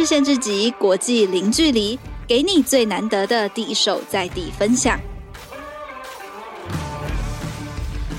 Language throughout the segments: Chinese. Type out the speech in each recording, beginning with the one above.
日线之集，国际零距离，给你最难得的第一手在地分享。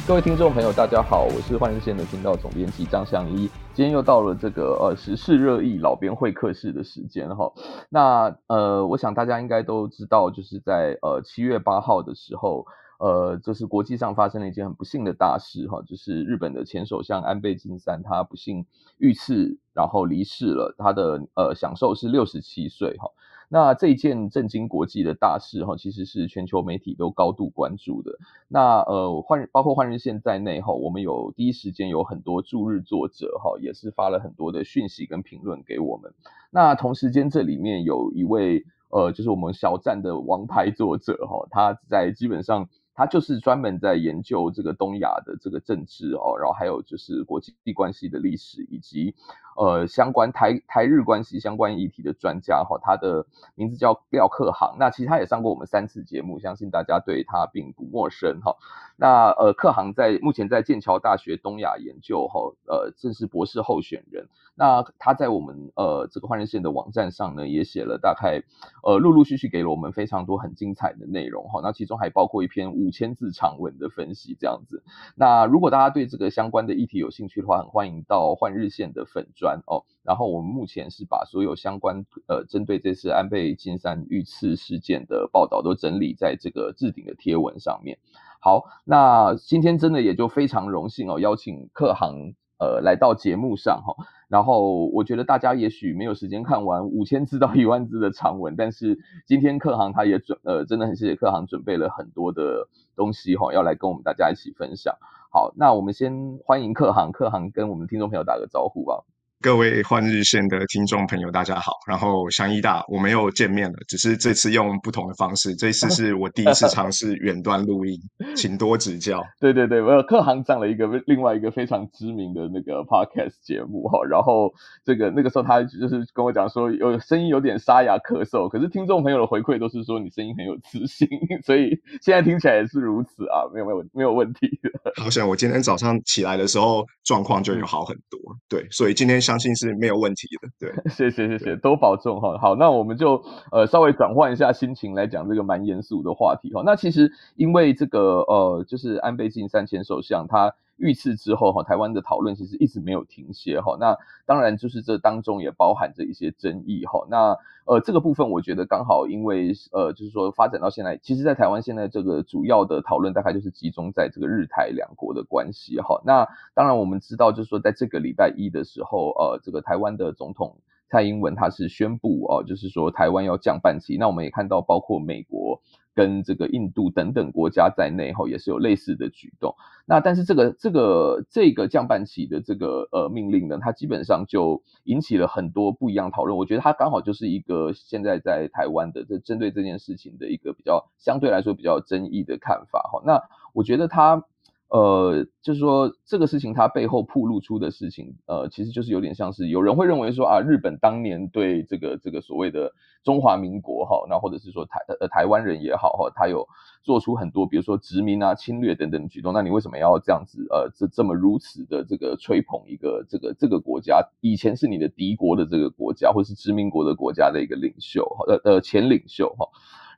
各位听众朋友，大家好，我是换日线的频道总编辑张相一。今天又到了这个呃时事热议老编会客室的时间哈。那呃，我想大家应该都知道，就是在呃七月八号的时候。呃，这是国际上发生了一件很不幸的大事哈，就是日本的前首相安倍晋三他不幸遇刺，然后离世了。他的呃享寿是六十七岁哈。那这一件震惊国际的大事哈，其实是全球媒体都高度关注的。那呃换包括换日线在内哈，我们有第一时间有很多驻日作者哈，也是发了很多的讯息跟评论给我们。那同时间这里面有一位呃，就是我们小站的王牌作者哈，他在基本上。他就是专门在研究这个东亚的这个政治哦，然后还有就是国际关系的历史以及呃相关台台日关系相关议题的专家哈，他的名字叫廖克航。那其实他也上过我们三次节目，相信大家对他并不陌生哈。那呃克航在目前在剑桥大学东亚研究哈，呃正是博士候选人。那他在我们呃这个换日线的网站上呢，也写了大概呃陆陆续续给了我们非常多很精彩的内容哈。那其中还包括一篇五千字长文的分析这样子。那如果大家对这个相关的议题有兴趣的话，很欢迎到换日线的粉专哦。然后我们目前是把所有相关呃针对这次安倍晋三遇刺事件的报道都整理在这个置顶的贴文上面。好，那今天真的也就非常荣幸哦，邀请客行呃来到节目上哈。然后我觉得大家也许没有时间看完五千字到一万字的长文，但是今天客行他也准呃，真的很谢谢客行准备了很多的东西哈，要来跟我们大家一起分享。好，那我们先欢迎客行，客行跟我们听众朋友打个招呼吧。各位换日线的听众朋友，大家好。然后祥一大，我们又见面了，只是这次用不同的方式。这次是我第一次尝试远端录音，请多指教。对对对，我有克航上了一个另外一个非常知名的那个 podcast 节目哈。然后这个那个时候他就是跟我讲说，有声音有点沙哑咳嗽，可是听众朋友的回馈都是说你声音很有磁性，所以现在听起来也是如此啊，没有没有没有问题的。好像我今天早上起来的时候状况就有好很多，对，所以今天相信是没有问题的，对，谢谢谢谢，都保重哈。好，那我们就呃稍微转换一下心情来讲这个蛮严肃的话题哈。那其实因为这个呃，就是安倍晋三前首相他遇刺之后哈，台湾的讨论其实一直没有停歇哈。那当然就是这当中也包含着一些争议哈。那呃这个部分我觉得刚好因为呃就是说发展到现在，其实在台湾现在这个主要的讨论大概就是集中在这个日台两国的关系哈。那当然我们知道就是说在这个礼拜一的时候呃这个。台湾的总统蔡英文他是宣布哦，就是说台湾要降半旗。那我们也看到，包括美国跟这个印度等等国家在内，哈，也是有类似的举动。那但是这个这个这个降半旗的这个呃命令呢，它基本上就引起了很多不一样讨论。我觉得它刚好就是一个现在在台湾的这针对这件事情的一个比较相对来说比较争议的看法，哈。那我觉得它。呃，就是说这个事情它背后暴露出的事情，呃，其实就是有点像是有人会认为说啊，日本当年对这个这个所谓的中华民国哈，那或者是说台呃台湾人也好哈，他有做出很多比如说殖民啊、侵略等等举动，那你为什么要这样子呃这这么如此的这个吹捧一个这个这个国家以前是你的敌国的这个国家或是殖民国的国家的一个领袖呃呃前领袖哈。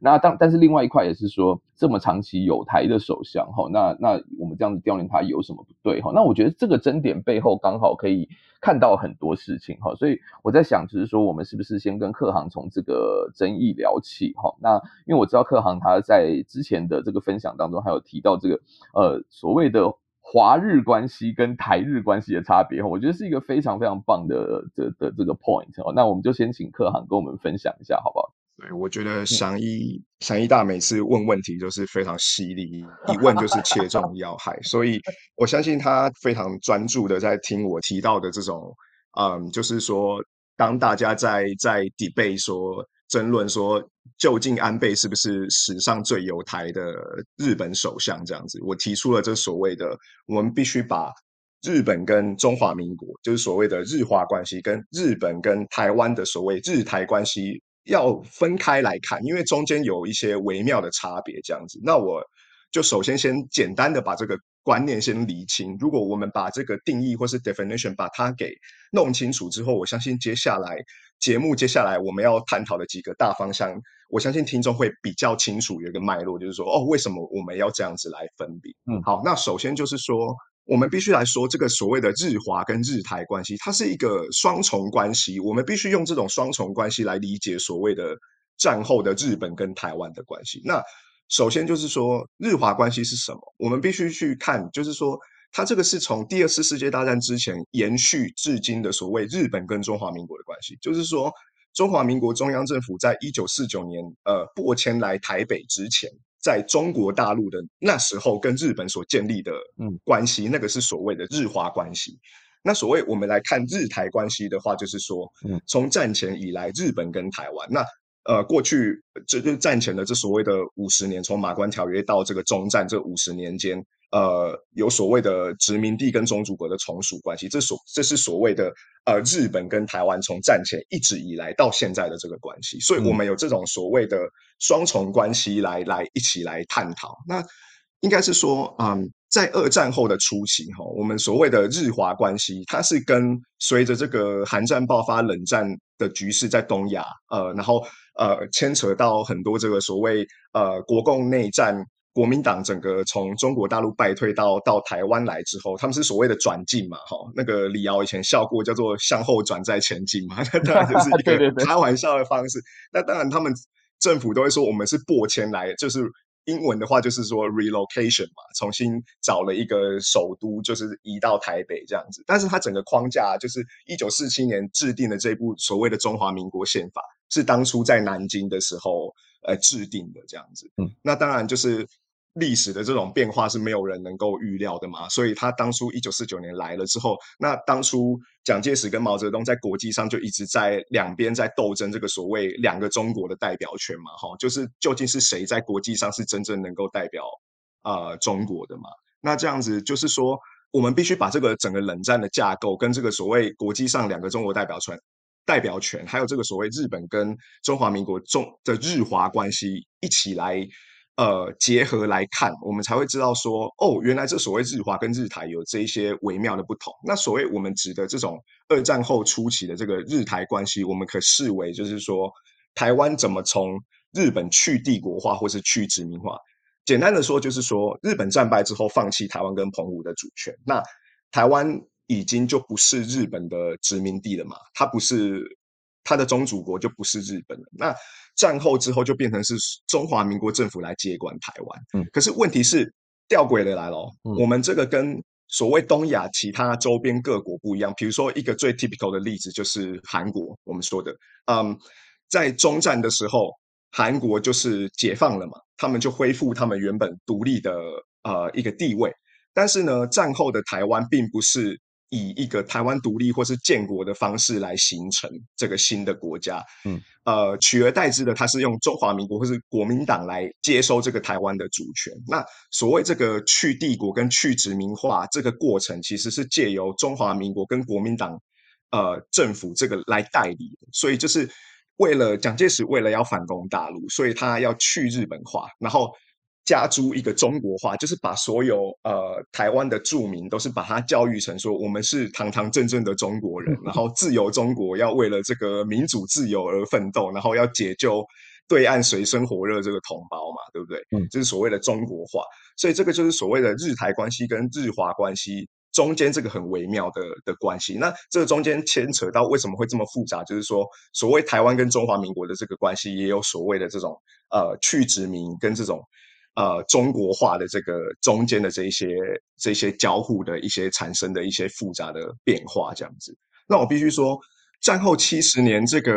那当但是另外一块也是说，这么长期有台的首相哈，那那我们这样子悼念他有什么不对哈？那我觉得这个争点背后刚好可以看到很多事情哈，所以我在想，就是说我们是不是先跟克航从这个争议聊起哈？那因为我知道克航他在之前的这个分享当中还有提到这个呃所谓的华日关系跟台日关系的差别哈，我觉得是一个非常非常棒的的的这个 point 哦。那我们就先请客行跟我们分享一下好不好？对，我觉得祥一祥一大每次问问题都是非常犀利，一问就是切中 要害，所以我相信他非常专注的在听我提到的这种，嗯，就是说，当大家在在 debate 说争论说，究竟安倍是不是史上最有台的日本首相这样子，我提出了这所谓的，我们必须把日本跟中华民国，就是所谓的日华关系，跟日本跟台湾的所谓日台关系。要分开来看，因为中间有一些微妙的差别，这样子。那我就首先先简单的把这个观念先理清。如果我们把这个定义或是 definition 把它给弄清楚之后，我相信接下来节目接下来我们要探讨的几个大方向，我相信听众会比较清楚有一个脉络，就是说哦，为什么我们要这样子来分别？嗯，好，那首先就是说，我们必须来说这个所谓的日华跟日台关系，它是一个双重关系，我们必须用这种双重关系来理解所谓的战后的日本跟台湾的关系。那首先就是说，日华关系是什么？我们必须去看，就是说，它这个是从第二次世界大战之前延续至今的所谓日本跟中华民国的关系。就是说，中华民国中央政府在一九四九年呃播迁来台北之前，在中国大陆的那时候跟日本所建立的嗯关系，嗯、那个是所谓的日华关系。那所谓我们来看日台关系的话，就是说，嗯，从战前以来，日本跟台湾那。呃，过去这就战前的这所谓的五十年，从马关条约到这个中战这五十年间，呃，有所谓的殖民地跟宗主国的从属关系，这所这是所谓的呃日本跟台湾从战前一直以来到现在的这个关系，所以我们有这种所谓的双重关系来来一起来探讨。那应该是说，嗯，在二战后的初期，哈，我们所谓的日华关系，它是跟随着这个韩战爆发、冷战的局势在东亚，呃，然后。呃，牵扯到很多这个所谓呃国共内战，国民党整个从中国大陆败退到到台湾来之后，他们是所谓的转进嘛，哈，那个李敖以前笑过叫做向后转再前进嘛，那当然就是一个 开玩笑的方式。那当然他们政府都会说我们是拨迁来，就是英文的话就是说 relocation 嘛，重新找了一个首都，就是移到台北这样子。但是它整个框架就是一九四七年制定的这部所谓的中华民国宪法。是当初在南京的时候，呃，制定的这样子。嗯，那当然就是历史的这种变化是没有人能够预料的嘛。所以他当初一九四九年来了之后，那当初蒋介石跟毛泽东在国际上就一直在两边在斗争这个所谓两个中国的代表权嘛，哈，就是究竟是谁在国际上是真正能够代表啊、呃、中国的嘛？那这样子就是说，我们必须把这个整个冷战的架构跟这个所谓国际上两个中国代表权。代表权，还有这个所谓日本跟中华民国中的日华关系一起来，呃，结合来看，我们才会知道说，哦，原来这所谓日华跟日台有这一些微妙的不同。那所谓我们指的这种二战后初期的这个日台关系，我们可视为就是说，台湾怎么从日本去帝国化或是去殖民化？简单的说，就是说日本战败之后放弃台湾跟澎湖的主权，那台湾。已经就不是日本的殖民地了嘛，它不是它的宗主国就不是日本了。那战后之后就变成是中华民国政府来接管台湾。嗯，可是问题是吊诡的来了，嗯，我们这个跟所谓东亚其他周边各国不一样。比如说一个最 typical 的例子就是韩国，我们说的，嗯，在中战的时候，韩国就是解放了嘛，他们就恢复他们原本独立的呃一个地位。但是呢，战后的台湾并不是。以一个台湾独立或是建国的方式来形成这个新的国家，嗯，呃，取而代之的，它是用中华民国或是国民党来接收这个台湾的主权。那所谓这个去帝国跟去殖民化这个过程，其实是借由中华民国跟国民党呃政府这个来代理的。所以就是为了蒋介石为了要反攻大陆，所以他要去日本化，然后。加诸一个中国化，就是把所有呃台湾的住民都是把他教育成说，我们是堂堂正正的中国人，然后自由中国要为了这个民主自由而奋斗，然后要解救对岸水深火热这个同胞嘛，对不对？嗯，这是所谓的中国化，所以这个就是所谓的日台关系跟日华关系中间这个很微妙的的关系。那这个中间牵扯到为什么会这么复杂？就是说，所谓台湾跟中华民国的这个关系，也有所谓的这种呃去殖民跟这种。呃，中国化的这个中间的这一些这些交互的一些产生的一些复杂的变化，这样子。那我必须说，战后七十年这个。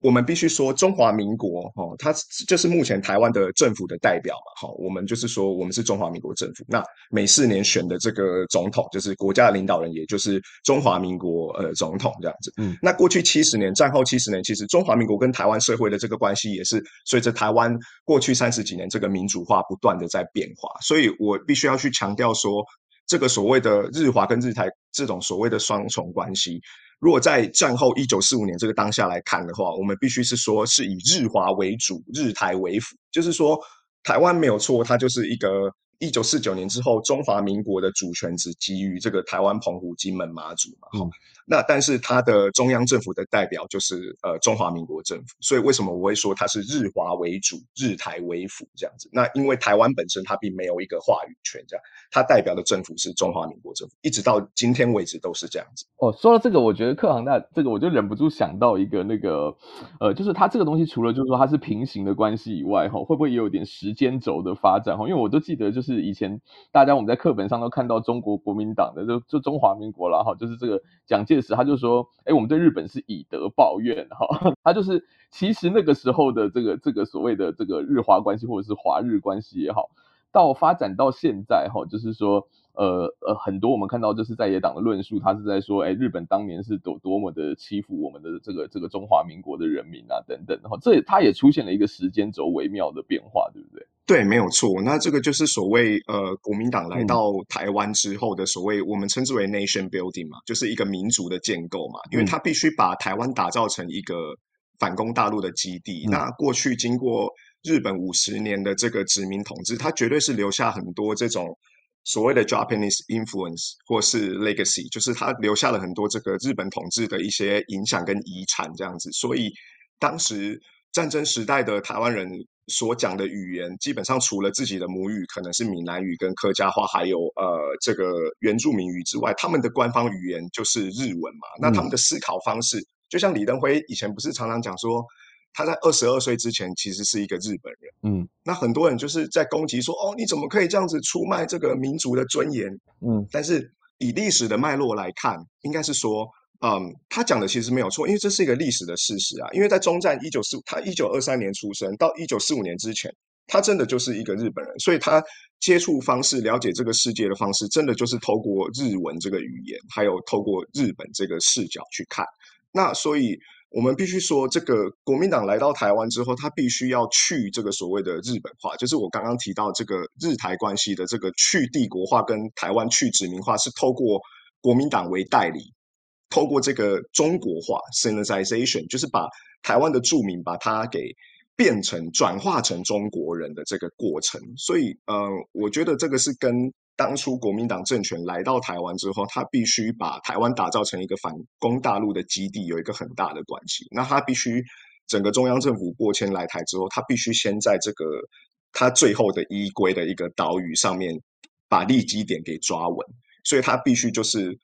我们必须说，中华民国哦，它就是目前台湾的政府的代表嘛，好，我们就是说，我们是中华民国政府。那每四年选的这个总统，就是国家的领导人，也就是中华民国呃总统这样子。嗯，那过去七十年，战后七十年，其实中华民国跟台湾社会的这个关系，也是随着台湾过去三十几年这个民主化不断的在变化。所以我必须要去强调说，这个所谓的日华跟日台这种所谓的双重关系。如果在战后一九四五年这个当下来看的话，我们必须是说是以日华为主，日台为辅。就是说，台湾没有错，它就是一个一九四九年之后，中华民国的主权只基于这个台湾、澎湖、金门、马祖嘛。嗯。那但是它的中央政府的代表就是呃中华民国政府，所以为什么我会说它是日华为主、日台为辅这样子？那因为台湾本身它并没有一个话语权，这样它代表的政府是中华民国政府，一直到今天为止都是这样子。哦，说到这个，我觉得克航大这个我就忍不住想到一个那个呃，就是它这个东西除了就是说它是平行的关系以外，哈，会不会也有点时间轴的发展？哈，因为我都记得就是是以前大家我们在课本上都看到中国国民党的就就中华民国了哈，就是这个蒋介石他就说。哎，我们对日本是以德报怨哈，他就是其实那个时候的这个这个所谓的这个日华关系或者是华日关系也好，到发展到现在哈，就是说呃呃很多我们看到就是在野党的论述，他是在说哎日本当年是多多么的欺负我们的这个这个中华民国的人民啊等等哈，这他也出现了一个时间轴微妙的变化，对不对？对，没有错。那这个就是所谓呃，国民党来到台湾之后的所谓，我们称之为 nation building 嘛，就是一个民族的建构嘛。因为他必须把台湾打造成一个反攻大陆的基地。嗯、那过去经过日本五十年的这个殖民统治，它绝对是留下很多这种所谓的 Japanese influence 或是 legacy，就是它留下了很多这个日本统治的一些影响跟遗产这样子。所以当时战争时代的台湾人。所讲的语言基本上除了自己的母语可能是闽南语跟客家话，还有呃这个原住民语之外，他们的官方语言就是日文嘛。那他们的思考方式，就像李登辉以前不是常常讲说，他在二十二岁之前其实是一个日本人。嗯，那很多人就是在攻击说，哦，你怎么可以这样子出卖这个民族的尊严？嗯，但是以历史的脉络来看，应该是说。嗯，他讲的其实没有错，因为这是一个历史的事实啊。因为在中战一九四五，他一九二三年出生，到一九四五年之前，他真的就是一个日本人，所以他接触方式、了解这个世界的方式，真的就是透过日文这个语言，还有透过日本这个视角去看。那所以，我们必须说，这个国民党来到台湾之后，他必须要去这个所谓的日本化，就是我刚刚提到这个日台关系的这个去帝国化跟台湾去殖民化，是透过国民党为代理。透过这个中国化 Sinoization 就是把台湾的住民把它给变成转化成中国人的这个过程。所以，呃，我觉得这个是跟当初国民党政权来到台湾之后，他必须把台湾打造成一个反攻大陆的基地，有一个很大的关系。那他必须整个中央政府过迁来台之后，他必须先在这个他最后的依归的一个岛屿上面把立基点给抓稳，所以他必须就是。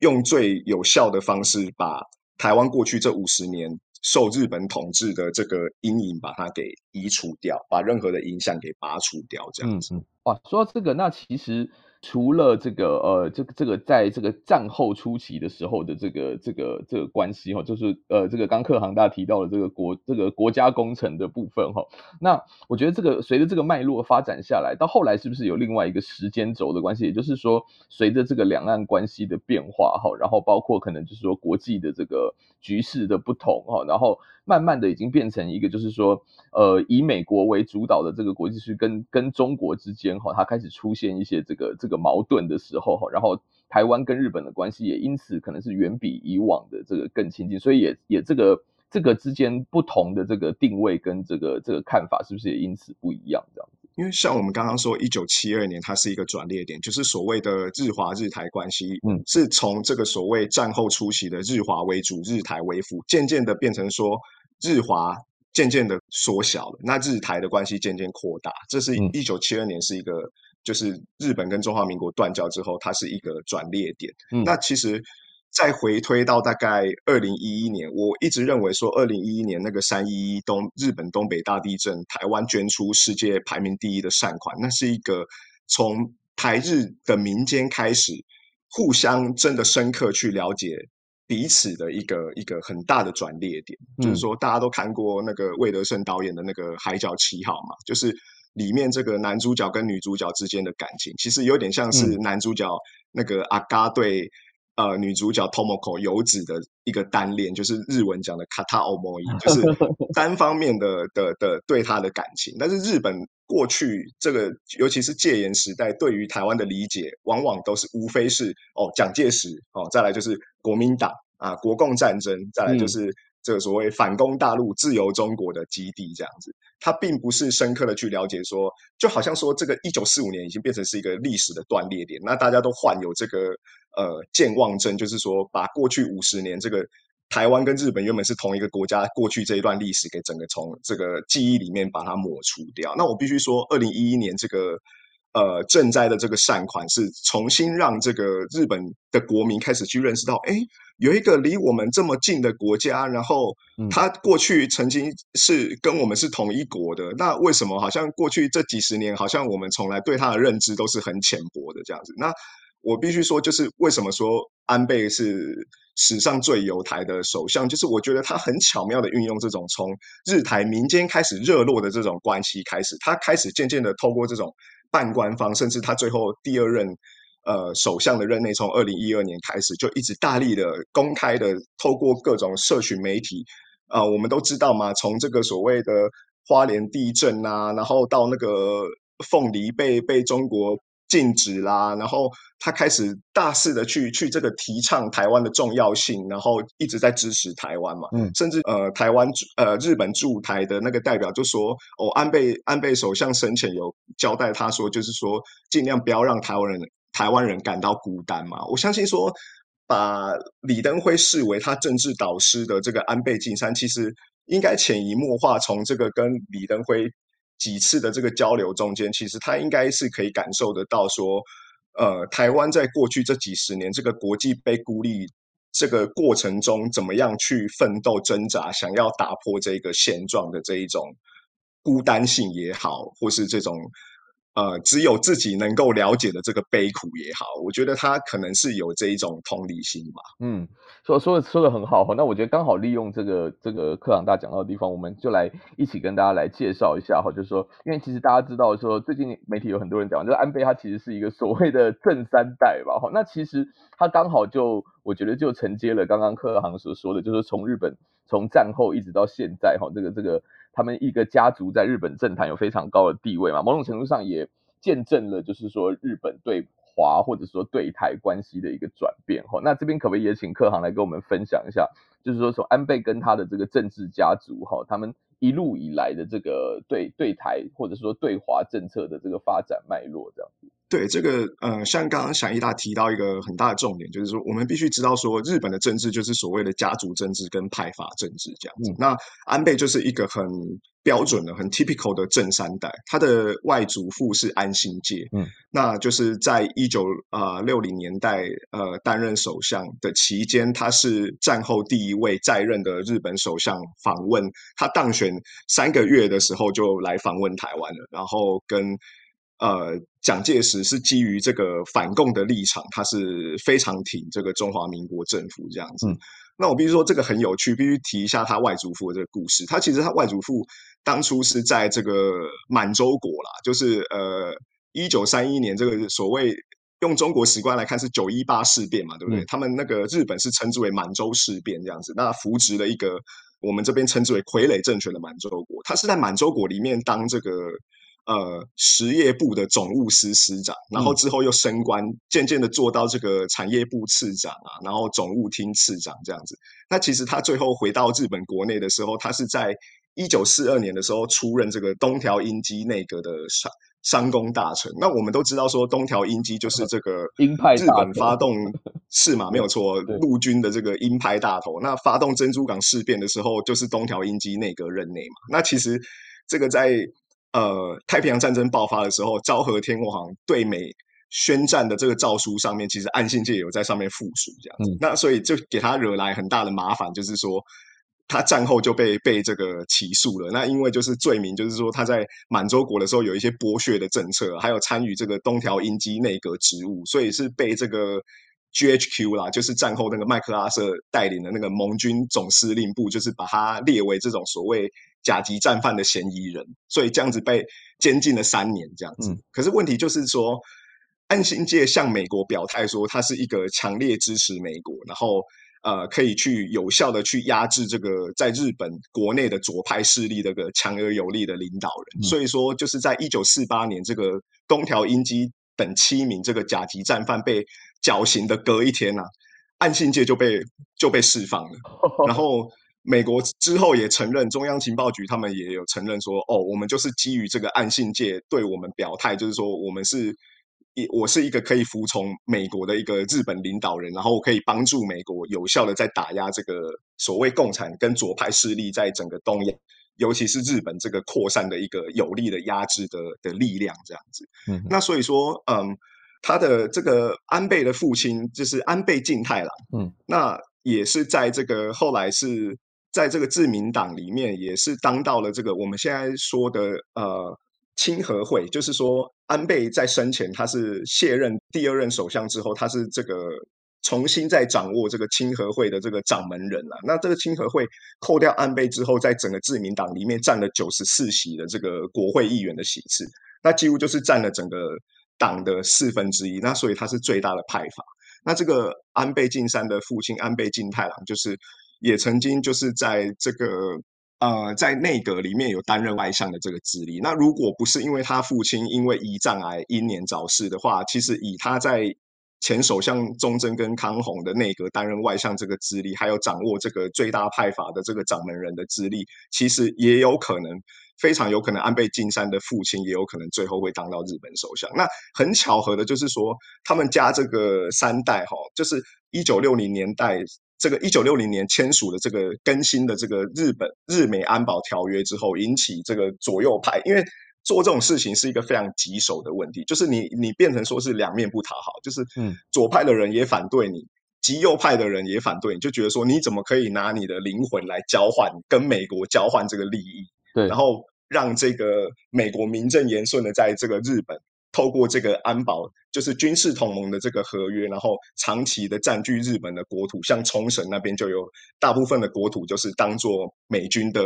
用最有效的方式，把台湾过去这五十年受日本统治的这个阴影，把它给移除掉，把任何的影响给拔除掉，这样子。嗯嗯。哇，说到这个，那其实。除了这个呃，这个这个在这个战后初期的时候的这个这个这个关系哈，就是呃这个刚克航大提到的这个国这个国家工程的部分哈，那我觉得这个随着这个脉络发展下来，到后来是不是有另外一个时间轴的关系？也就是说，随着这个两岸关系的变化哈，然后包括可能就是说国际的这个局势的不同哈，然后。慢慢的已经变成一个，就是说，呃，以美国为主导的这个国际是跟跟中国之间哈，它开始出现一些这个这个矛盾的时候，然后台湾跟日本的关系也因此可能是远比以往的这个更亲近，所以也也这个这个之间不同的这个定位跟这个这个看法是不是也因此不一样这样子？因为像我们刚刚说，一九七二年它是一个转捩点，就是所谓的日华日台关系，嗯，是从这个所谓战后初期的日华为主、日台为辅，渐渐的变成说。日华渐渐的缩小了，那日台的关系渐渐扩大，这是一九七二年是一个，嗯、就是日本跟中华民国断交之后，它是一个转捩点。嗯、那其实再回推到大概二零一一年，我一直认为说，二零一一年那个三一一东日本东北大地震，台湾捐出世界排名第一的善款，那是一个从台日的民间开始互相真的深刻去了解。彼此的一个一个很大的转捩点，嗯、就是说大家都看过那个魏德圣导演的那个《海角七号》嘛，就是里面这个男主角跟女主角之间的感情，其实有点像是男主角那个阿嘎对、嗯、呃女主角 Tomoko 游子的一个单恋，就是日文讲的 kata omoi，就是 单方面的的的对他的感情。但是日本过去这个，尤其是戒严时代，对于台湾的理解，往往都是无非是哦蒋介石哦，再来就是。国民党啊，国共战争，再来就是这个所谓反攻大陆、自由中国的基地这样子。他并不是深刻的去了解说，就好像说这个一九四五年已经变成是一个历史的断裂点，那大家都患有这个呃健忘症，就是说把过去五十年这个。台湾跟日本原本是同一个国家，过去这一段历史给整个从这个记忆里面把它抹除掉。那我必须说，二零一一年这个呃赈灾的这个善款是重新让这个日本的国民开始去认识到，哎，有一个离我们这么近的国家，然后他过去曾经是跟我们是同一国的，那为什么好像过去这几十年，好像我们从来对他的认知都是很浅薄的这样子？那我必须说，就是为什么说安倍是史上最有台的首相，就是我觉得他很巧妙的运用这种从日台民间开始热络的这种关系开始，他开始渐渐的透过这种半官方，甚至他最后第二任呃首相的任内，从二零一二年开始就一直大力的公开的透过各种社群媒体，啊，我们都知道嘛，从这个所谓的花莲地震啊，然后到那个凤梨被被中国。禁止啦，然后他开始大肆的去去这个提倡台湾的重要性，然后一直在支持台湾嘛，嗯，甚至呃台湾呃日本驻台的那个代表就说，哦，安倍安倍首相生前有交代他说，就是说尽量不要让台湾人台湾人感到孤单嘛。我相信说，把李登辉视为他政治导师的这个安倍晋三，其实应该潜移默化从这个跟李登辉。几次的这个交流中间，其实他应该是可以感受得到说，呃，台湾在过去这几十年这个国际被孤立这个过程中，怎么样去奋斗挣扎，想要打破这个现状的这一种孤单性也好，或是这种。呃，只有自己能够了解的这个悲苦也好，我觉得他可能是有这一种同理心吧。嗯，说说的说的很好哈。那我觉得刚好利用这个这个课堂大讲到的地方，我们就来一起跟大家来介绍一下哈。就是说，因为其实大家知道说，最近媒体有很多人讲，就是安倍他其实是一个所谓的正三代吧。哈，那其实他刚好就我觉得就承接了刚刚课堂所说的，就是从日本从战后一直到现在哈，这个这个。他们一个家族在日本政坛有非常高的地位嘛，某种程度上也见证了，就是说日本对华或者说对台关系的一个转变。哈，那这边可不可以也请客行来跟我们分享一下，就是说从安倍跟他的这个政治家族哈，他们一路以来的这个对对台或者说对华政策的这个发展脉络这样子。对这个，呃，像刚刚翔一大提到一个很大的重点，就是说我们必须知道说，日本的政治就是所谓的家族政治跟派阀政治这样子。嗯、那安倍就是一个很标准的、很 typical 的正三代，他的外祖父是安信介，嗯，那就是在一九啊六零年代呃担任首相的期间，他是战后第一位在任的日本首相访问，他当选三个月的时候就来访问台湾了，然后跟。呃，蒋介石是基于这个反共的立场，他是非常挺这个中华民国政府这样子。嗯、那我必须说这个很有趣，必须提一下他外祖父的这个故事。他其实他外祖父当初是在这个满洲国啦，就是呃一九三一年这个所谓用中国史观来看是九一八事变嘛，对不对？嗯、他们那个日本是称之为满洲事变这样子，那扶植了一个我们这边称之为傀儡政权的满洲国，他是在满洲国里面当这个。呃，实业部的总务司司长，然后之后又升官，嗯、渐渐的做到这个产业部次长啊，然后总务厅次长这样子。那其实他最后回到日本国内的时候，他是在一九四二年的时候出任这个东条英机内阁的商商工大臣。那我们都知道说，东条英机就是这个 鹰派日本发动 是嘛，没有错，陆军的这个鹰派大头。那发动珍珠港事变的时候，就是东条英机内阁任内嘛。那其实这个在呃，太平洋战争爆发的时候，昭和天皇对美宣战的这个诏书上面，其实岸信介有在上面附属这样子。嗯、那所以就给他惹来很大的麻烦，就是说他战后就被被这个起诉了。那因为就是罪名，就是说他在满洲国的时候有一些剥削的政策，还有参与这个东条英机内阁职务，所以是被这个 GHQ 啦，就是战后那个麦克阿瑟带领的那个盟军总司令部，就是把他列为这种所谓。甲级战犯的嫌疑人，所以这样子被监禁了三年，这样子。嗯、可是问题就是说，岸信介向美国表态说，他是一个强烈支持美国，然后呃，可以去有效的去压制这个在日本国内的左派势力的个强而有力的领导人。嗯、所以说，就是在一九四八年，这个东条英机等七名这个甲级战犯被绞刑的隔一天呐、啊，岸信介就被就被释放了，然后。美国之后也承认，中央情报局他们也有承认说，哦，我们就是基于这个岸信介对我们表态，就是说我们是，一我是一个可以服从美国的一个日本领导人，然后我可以帮助美国有效的在打压这个所谓共产跟左派势力在整个东亚，尤其是日本这个扩散的一个有力的压制的的力量这样子。嗯，那所以说，嗯，他的这个安倍的父亲就是安倍晋太郎，嗯，那也是在这个后来是。在这个自民党里面，也是当到了这个我们现在说的呃亲和会，就是说安倍在生前他是卸任第二任首相之后，他是这个重新再掌握这个亲和会的这个掌门人了。那这个亲和会扣掉安倍之后，在整个自民党里面占了九十四席的这个国会议员的席次，那几乎就是占了整个党的四分之一。那所以他是最大的派阀。那这个安倍晋三的父亲安倍晋太郎就是。也曾经就是在这个呃，在内阁里面有担任外相的这个资历。那如果不是因为他父亲因为胰脏癌英年早逝的话，其实以他在前首相中曾跟康弘的内阁担任外相这个资历，还有掌握这个最大派阀的这个掌门人的资历，其实也有可能，非常有可能安倍晋三的父亲也有可能最后会当到日本首相。那很巧合的就是说，他们家这个三代哈，就是一九六零年代。这个一九六零年签署的这个更新的这个日本日美安保条约之后，引起这个左右派，因为做这种事情是一个非常棘手的问题，就是你你变成说是两面不讨好，就是嗯，左派的人也反对你，极右派的人也反对你，就觉得说你怎么可以拿你的灵魂来交换跟美国交换这个利益，对，然后让这个美国名正言顺的在这个日本。透过这个安保，就是军事同盟的这个合约，然后长期的占据日本的国土，像冲绳那边就有大部分的国土就是当做美军的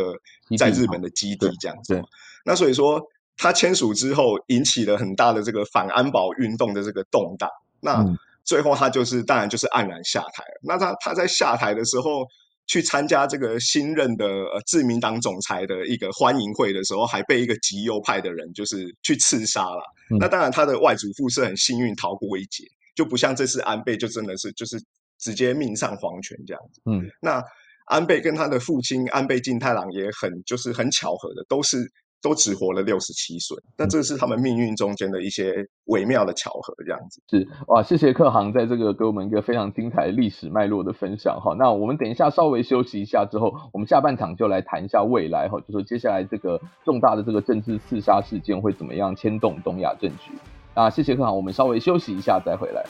在日本的基地这样子。那所以说他签署之后，引起了很大的这个反安保运动的这个动荡。那最后他就是当然就是黯然下台了。那他他在下台的时候。去参加这个新任的呃自民党总裁的一个欢迎会的时候，还被一个极右派的人就是去刺杀了。嗯、那当然，他的外祖父是很幸运逃过一劫，就不像这次安倍就真的是就是直接命丧黄泉这样子。嗯，那安倍跟他的父亲安倍晋太郎也很就是很巧合的，都是。都只活了六十七岁，那这是他们命运中间的一些微妙的巧合，这样子。是哇，谢谢克航在这个给我们一个非常精彩的历史脉络的分享哈。那我们等一下稍微休息一下之后，我们下半场就来谈一下未来哈，就说接下来这个重大的这个政治刺杀事件会怎么样牵动东亚政局。那谢谢克航，我们稍微休息一下再回来。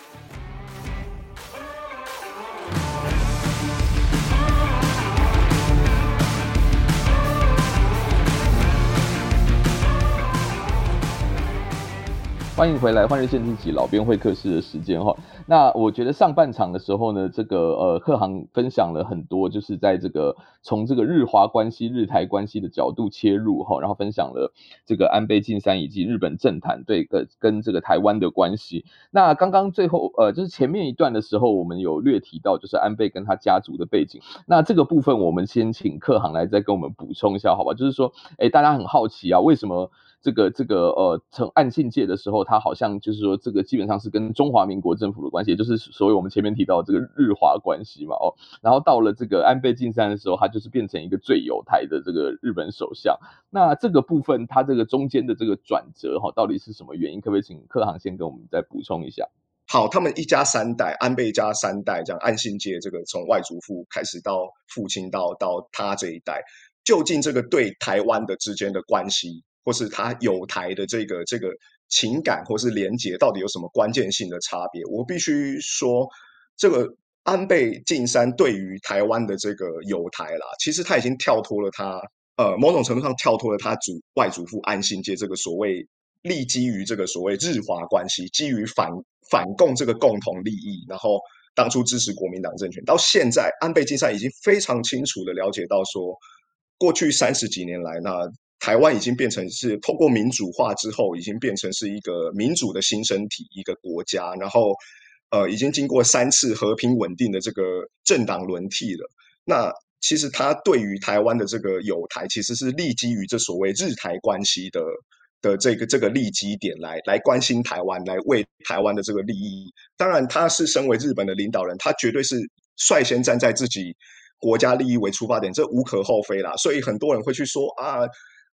欢迎回来，换日线自己老编会客室的时间哈。那我觉得上半场的时候呢，这个呃，克航分享了很多，就是在这个从这个日华关系、日台关系的角度切入哈，然后分享了这个安倍晋三以及日本政坛对跟跟这个台湾的关系。那刚刚最后呃，就是前面一段的时候，我们有略提到，就是安倍跟他家族的背景。那这个部分，我们先请克航来再跟我们补充一下，好吧？就是说，诶，大家很好奇啊，为什么？这个这个呃，从岸信介的时候，他好像就是说，这个基本上是跟中华民国政府的关系，也就是所谓我们前面提到的这个日华关系嘛，哦，然后到了这个安倍晋三的时候，他就是变成一个最友台的这个日本首相。那这个部分，他这个中间的这个转折哈，到底是什么原因？可不可以请克航先跟我们再补充一下？好，他们一家三代，安倍家三代，这样岸信介这个从外祖父开始到父亲到到他这一代，究竟这个对台湾的之间的关系？或是他有台的这个这个情感，或是连结，到底有什么关键性的差别？我必须说，这个安倍晋三对于台湾的这个有台啦，其实他已经跳脱了他，呃，某种程度上跳脱了他祖外祖父安信介这个所谓立基于这个所谓日华关系，基于反反共这个共同利益，然后当初支持国民党政权，到现在安倍晋三已经非常清楚的了解到说，过去三十几年来那。台湾已经变成是透过民主化之后，已经变成是一个民主的新生体，一个国家。然后，呃，已经经过三次和平稳定的这个政党轮替了。那其实他对于台湾的这个友台，其实是立基于这所谓日台关系的的这个这个立基点来来关心台湾，来为台湾的这个利益。当然，他是身为日本的领导人，他绝对是率先站在自己。国家利益为出发点，这无可厚非啦。所以很多人会去说啊。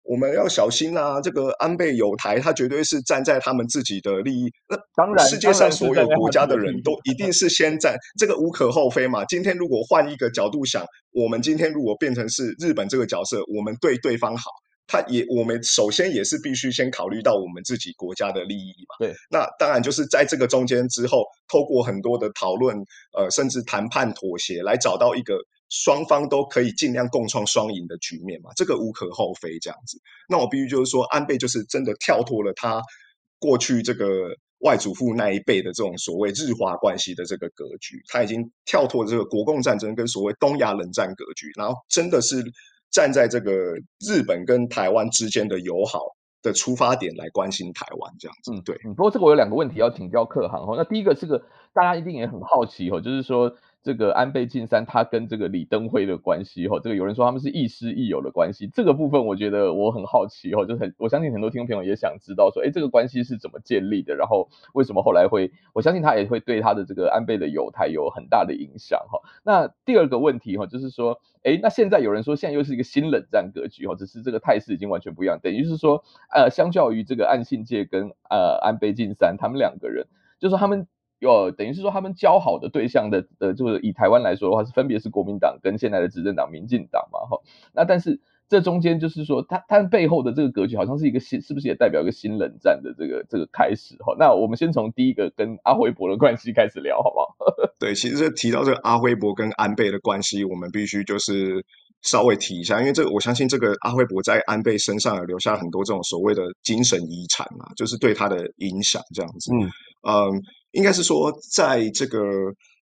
我们要小心啊！这个安倍友台，他绝对是站在他们自己的利益。那当然，世界上所有国家的人都一定是先站，这个无可厚非嘛。今天如果换一个角度想，我们今天如果变成是日本这个角色，我们对对方好，他也我们首先也是必须先考虑到我们自己国家的利益嘛。对，那当然就是在这个中间之后，透过很多的讨论，呃，甚至谈判妥协，来找到一个。双方都可以尽量共创双赢的局面嘛，这个无可厚非。这样子，那我必须就是说，安倍就是真的跳脱了他过去这个外祖父那一辈的这种所谓日华关系的这个格局，他已经跳脱了这个国共战争跟所谓东亚冷战格局，然后真的是站在这个日本跟台湾之间的友好的出发点来关心台湾这样子。嗯，对。不过这个我有两个问题要请教克航哈，那第一个是个大家一定也很好奇哦，就是说。这个安倍晋三他跟这个李登辉的关系哈，这个有人说他们是亦师亦友的关系，这个部分我觉得我很好奇哈，就很我相信很多听众朋友也想知道说，哎，这个关系是怎么建立的？然后为什么后来会？我相信他也会对他的这个安倍的友台有很大的影响哈。那第二个问题哈，就是说，哎，那现在有人说现在又是一个新冷战格局哈，只是这个态势已经完全不一样，等于是说，呃，相较于这个岸信介跟呃安倍晋三他们两个人，就是说他们。有等于是说，他们交好的对象的呃，就是以台湾来说的话，是分别是国民党跟现在的执政党民进党嘛，哈。那但是这中间就是说，他他背后的这个格局，好像是一个新，是不是也代表一个新冷战的这个这个开始？哈。那我们先从第一个跟阿辉伯的关系开始聊，好不好？对，其实提到这个阿辉伯跟安倍的关系，我们必须就是稍微提一下，因为这个我相信这个阿辉伯在安倍身上有留下很多这种所谓的精神遗产嘛，就是对他的影响这样子。嗯嗯。应该是说，在这个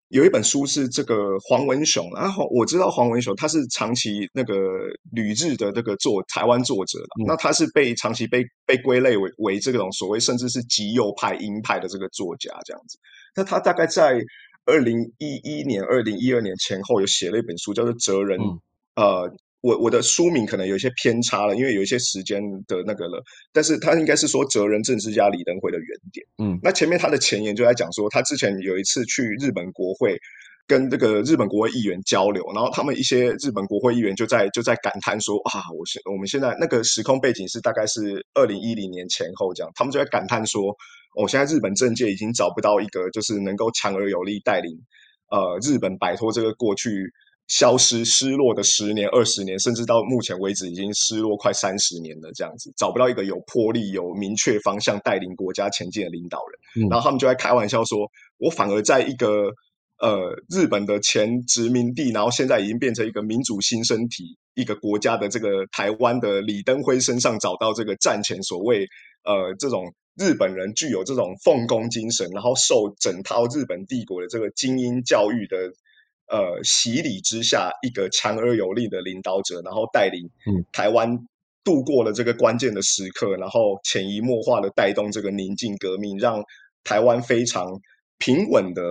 有一本书是这个黄文雄，然后我知道黄文雄他是长期那个旅日的这个作台湾作者，嗯、那他是被长期被被归类为为这种所谓甚至是极右派鹰派的这个作家这样子。那他大概在二零一一年、二零一二年前后有写了一本书，叫做《哲人》，嗯、呃。我我的书名可能有一些偏差了，因为有一些时间的那个了，但是他应该是说哲人政治家李登辉的原点。嗯，那前面他的前言就在讲说，他之前有一次去日本国会跟这个日本国会议员交流，然后他们一些日本国会议员就在就在感叹说啊，我现我们现在那个时空背景是大概是二零一零年前后这样，他们就在感叹说，我、哦、现在日本政界已经找不到一个就是能够强而有力带领呃日本摆脱这个过去。消失、失落的十年、二十年，甚至到目前为止已经失落快三十年了，这样子找不到一个有魄力、有明确方向带领国家前进的领导人。嗯、然后他们就在开玩笑说：“我反而在一个呃日本的前殖民地，然后现在已经变成一个民主新生体一个国家的这个台湾的李登辉身上找到这个战前所谓呃这种日本人具有这种奉公精神，然后受整套日本帝国的这个精英教育的。”呃，洗礼之下，一个强而有力的领导者，然后带领台湾度过了这个关键的时刻，然后潜移默化的带动这个宁静革命，让台湾非常平稳的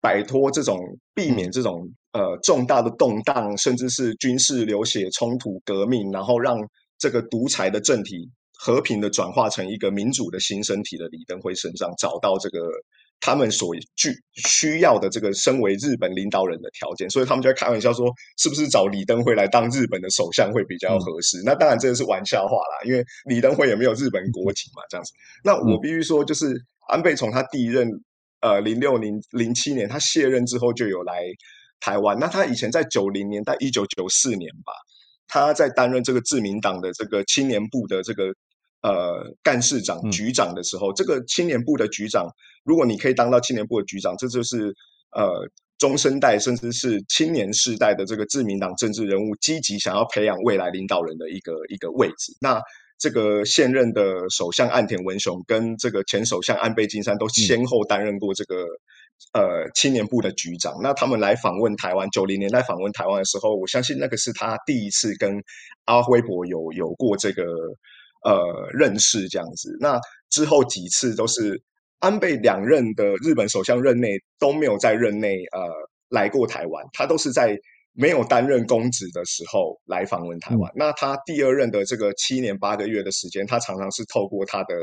摆脱这种，避免这种呃重大的动荡，甚至是军事流血冲突革命，然后让这个独裁的政体和平的转化成一个民主的新身体的李登辉身上找到这个。他们所具需要的这个身为日本领导人的条件，所以他们就在开玩笑说，是不是找李登辉来当日本的首相会比较合适？嗯、那当然这个是玩笑话啦，因为李登辉也没有日本国籍嘛，这样子。那我必须说，就是安倍从他第一任呃零六零零七年他卸任之后就有来台湾。那他以前在九零年代一九九四年吧，他在担任这个自民党的这个青年部的这个。呃，干事长、局长的时候，嗯、这个青年部的局长，如果你可以当到青年部的局长，这就是呃中生代甚至是青年世代的这个自民党政治人物积极想要培养未来领导人的一个一个位置。那这个现任的首相岸田文雄跟这个前首相安倍晋三都先后担任过这个、嗯、呃青年部的局长。那他们来访问台湾，九零年代访问台湾的时候，我相信那个是他第一次跟阿辉伯有有过这个。呃，认识这样子，那之后几次都是安倍两任的日本首相任内都没有在任内呃来过台湾，他都是在没有担任公职的时候来访问台湾。嗯、那他第二任的这个七年八个月的时间，他常常是透过他的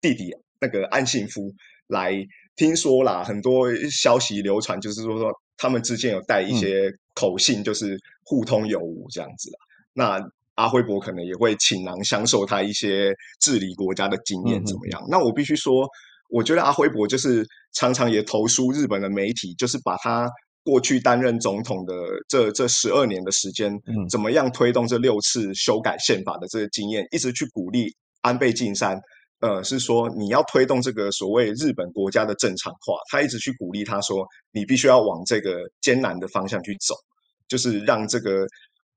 弟弟那个安信夫来听说啦，很多消息流传，就是说说他们之间有带一些口信，就是互通有无这样子啦。嗯、那阿辉伯可能也会倾囊相授他一些治理国家的经验怎么样？嗯、那我必须说，我觉得阿辉伯就是常常也投书日本的媒体，就是把他过去担任总统的这这十二年的时间，嗯，怎么样推动这六次修改宪法的这个经验，一直去鼓励安倍晋三。呃，是说你要推动这个所谓日本国家的正常化，他一直去鼓励他说，你必须要往这个艰难的方向去走，就是让这个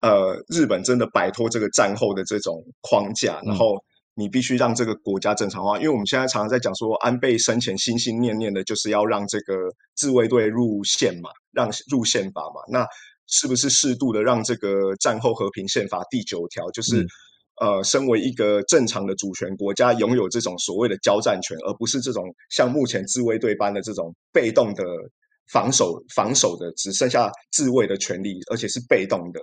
呃日本真的摆脱这个战后的这种框架，然后你必须让这个国家正常化。嗯、因为我们现在常常在讲说，安倍生前心心念念的就是要让这个自卫队入宪嘛，让入宪法嘛，那是不是适度的让这个战后和平宪法第九条就是？嗯呃，身为一个正常的主权国家，拥有这种所谓的交战权，而不是这种像目前自卫队般的这种被动的防守、防守的只剩下自卫的权利，而且是被动的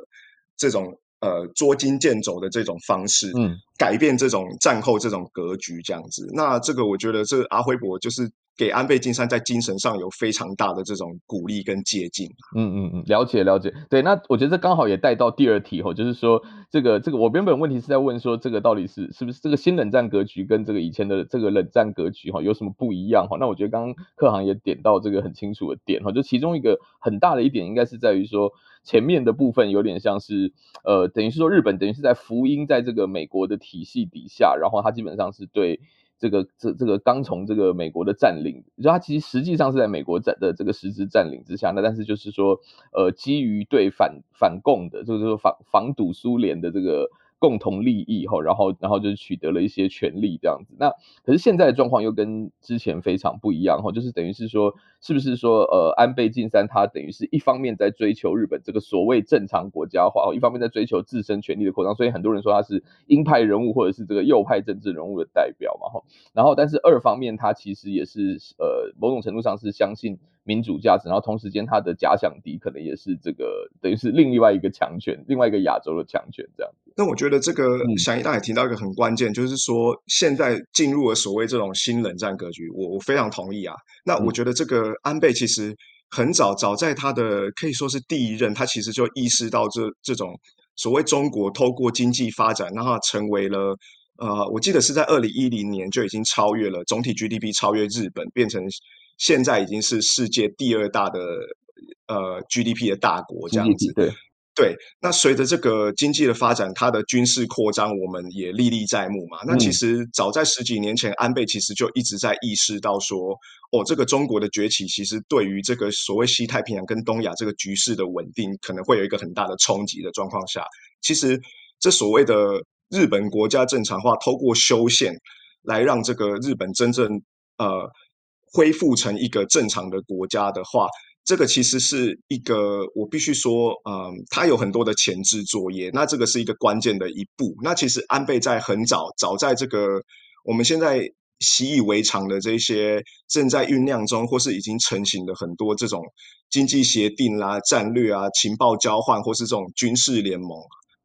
这种呃捉襟见肘的这种方式，嗯，改变这种战后这种格局这样子。那这个我觉得，这阿辉伯就是。给安倍晋三在精神上有非常大的这种鼓励跟借鉴。嗯嗯嗯，了解了解。对，那我觉得这刚好也带到第二题吼，就是说这个这个我原本问题是在问说，这个到底是是不是这个新冷战格局跟这个以前的这个冷战格局哈有什么不一样哈？那我觉得刚刚克航也点到这个很清楚的点哈，就其中一个很大的一点应该是在于说前面的部分有点像是呃等于是说日本等于是在福音在这个美国的体系底下，然后它基本上是对。这个这这个刚从这个美国的占领，就它其实实际上是在美国占的这个实质占领之下，那但是就是说，呃，基于对反反共的，就是说防防堵苏联的这个。共同利益哈，然后然后就是取得了一些权利这样子。那可是现在的状况又跟之前非常不一样哈，就是等于是说，是不是说呃安倍晋三他等于是一方面在追求日本这个所谓正常国家化，一方面在追求自身权力的扩张，所以很多人说他是鹰派人物或者是这个右派政治人物的代表嘛哈。然后但是二方面他其实也是呃某种程度上是相信民主价值，然后同时间他的假想敌可能也是这个等于是另外一个强权，另外一个亚洲的强权这样子。那我觉得这个想一大也提到一个很关键，嗯、就是说现在进入了所谓这种新冷战格局，我我非常同意啊。那我觉得这个安倍其实很早早在他的可以说是第一任，他其实就意识到这这种所谓中国透过经济发展，让他成为了呃，我记得是在二零一零年就已经超越了总体 GDP 超越日本，变成。现在已经是世界第二大的呃 GDP 的大国这样子，对对。那随着这个经济的发展，它的军事扩张，我们也历历在目嘛。嗯、那其实早在十几年前，安倍其实就一直在意识到说，哦，这个中国的崛起，其实对于这个所谓西太平洋跟东亚这个局势的稳定，可能会有一个很大的冲击的状况下，其实这所谓的日本国家正常化，透过修宪来让这个日本真正呃。恢复成一个正常的国家的话，这个其实是一个我必须说，嗯，它有很多的前置作业。那这个是一个关键的一步。那其实安倍在很早，早在这个我们现在习以为常的这些正在酝酿中或是已经成型的很多这种经济协定啦、战略啊、情报交换或是这种军事联盟，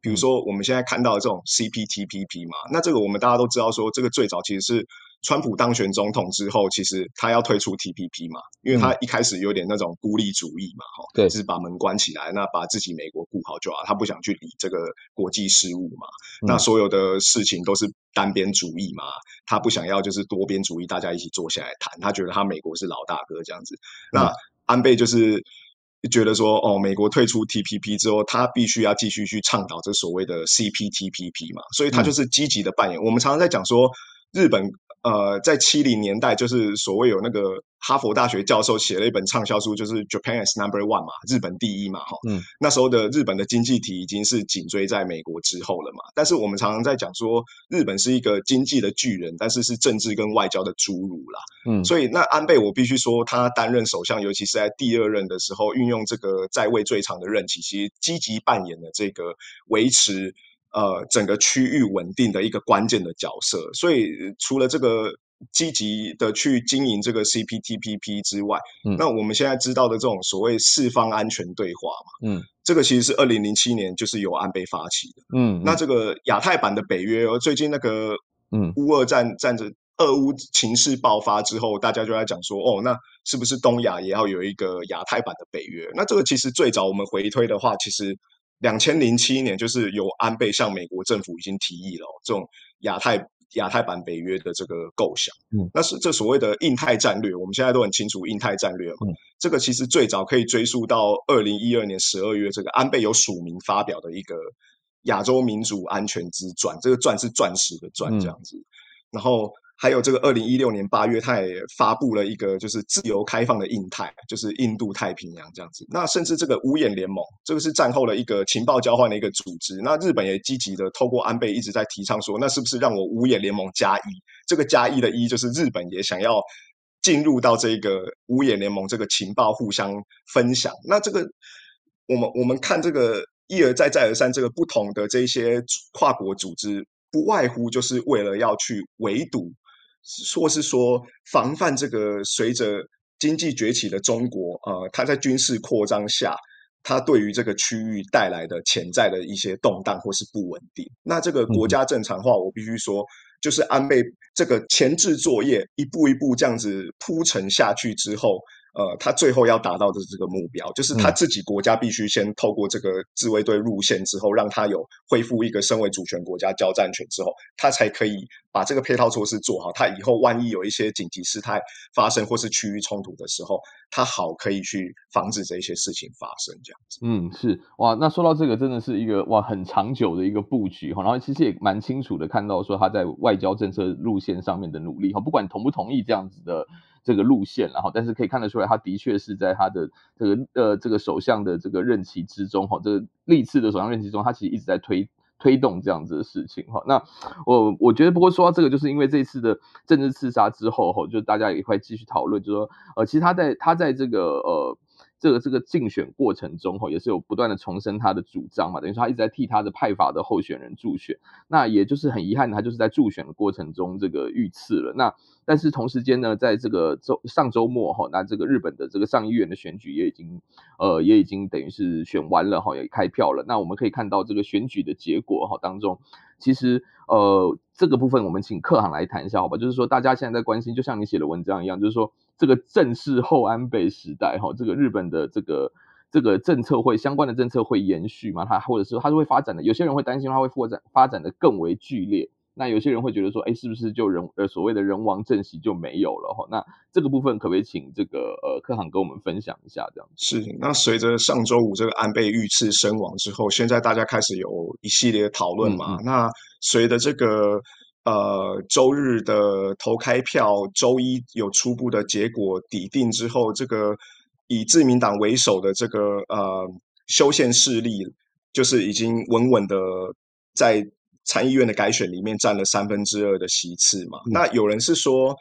比如说我们现在看到的这种 CPTPP 嘛，那这个我们大家都知道说，这个最早其实是。川普当选总统之后，其实他要退出 TPP 嘛，因为他一开始有点那种孤立主义嘛，哈、嗯，就是把门关起来，那把自己美国顾好就好，他不想去理这个国际事务嘛，嗯、那所有的事情都是单边主义嘛，他不想要就是多边主义，大家一起坐下来谈，他觉得他美国是老大哥这样子。嗯、那安倍就是觉得说，哦，美国退出 TPP 之后，他必须要继续去倡导这所谓的 CPTPP 嘛，所以他就是积极的扮演。嗯、我们常常在讲说日本。呃，在七零年代，就是所谓有那个哈佛大学教授写了一本畅销书，就是 Japan is Number One 嘛，日本第一嘛，哈。嗯。那时候的日本的经济体已经是紧追在美国之后了嘛。但是我们常常在讲说，日本是一个经济的巨人，但是是政治跟外交的侏儒啦。嗯。所以那安倍，我必须说，他担任首相，尤其是在第二任的时候，运用这个在位最长的任期，其实积极扮演了这个维持。呃，整个区域稳定的一个关键的角色，所以除了这个积极的去经营这个 CPTPP 之外，嗯，那我们现在知道的这种所谓四方安全对话嘛，嗯，这个其实是二零零七年就是由安倍发起的，嗯，那这个亚太版的北约，最近那个，嗯，乌俄战战争俄乌情势爆发之后，大家就在讲说，哦，那是不是东亚也要有一个亚太版的北约？那这个其实最早我们回推的话，其实两千零七年就是由安倍向美国政府已经提议了这种亚太亚太版北约的这个构想。嗯，那是这所谓的印太战略，我们现在都很清楚印太战略嘛。嗯，这个其实最早可以追溯到二零一二年十二月，这个安倍有署名发表的一个亚洲民主安全之钻，这个钻是钻石的钻这样子，嗯、然后。还有这个，二零一六年八月，他也发布了一个就是自由开放的印太，就是印度太平洋这样子。那甚至这个五眼联盟，这个是战后的一个情报交换的一个组织。那日本也积极的透过安倍一直在提倡说，那是不是让我五眼联盟加一？这个加一的一就是日本也想要进入到这个五眼联盟这个情报互相分享。那这个我们我们看这个一而再再而三这个不同的这些跨国组织，不外乎就是为了要去围堵。或是说防范这个随着经济崛起的中国，呃，它在军事扩张下，它对于这个区域带来的潜在的一些动荡或是不稳定。那这个国家正常化，我必须说，就是安倍这个前置作业一步一步这样子铺陈下去之后。呃，他最后要达到的这个目标，就是他自己国家必须先透过这个自卫队入线之后，让他有恢复一个身为主权国家交战权之后，他才可以把这个配套措施做好。他以后万一有一些紧急事态发生或是区域冲突的时候，他好可以去防止这些事情发生。这样子，嗯，是哇。那说到这个，真的是一个哇很长久的一个布局哈。然后其实也蛮清楚的看到说他在外交政策路线上面的努力哈，不管同不同意这样子的。这个路线，然后但是可以看得出来，他的确是在他的这个呃这个首相的这个任期之中，哈，这个历次的首相任期中，他其实一直在推推动这样子的事情，哈。那我我觉得，不过说到这个，就是因为这次的政治刺杀之后，哈，就大家也会继续讨论，就是说，呃，其实他在他在这个呃。这个这个竞选过程中哈，也是有不断的重申他的主张嘛，等于说他一直在替他的派法的候选人助选，那也就是很遗憾，他就是在助选的过程中这个遇刺了。那但是同时间呢，在这个周上周末哈，那这个日本的这个上议院的选举也已经呃也已经等于是选完了哈，也开票了。那我们可以看到这个选举的结果哈当中，其实呃这个部分我们请克航来谈一下好吧？就是说大家现在在关心，就像你写的文章一样，就是说。这个正是后安倍时代哈，这个日本的这个这个政策会相关的政策会延续吗？它或者是它是会发展的？有些人会担心它会发展发展的更为剧烈，那有些人会觉得说，哎，是不是就人呃所谓的人亡政息就没有了哈？那这个部分可不可以请这个呃克航跟我们分享一下这样？是，那随着上周五这个安倍遇刺身亡之后，现在大家开始有一系列的讨论嘛？嗯嗯那随着这个。呃，周日的投开票，周一有初步的结果抵定之后，这个以自民党为首的这个呃修宪势力，就是已经稳稳的在参议院的改选里面占了三分之二的席次嘛。嗯、那有人是说，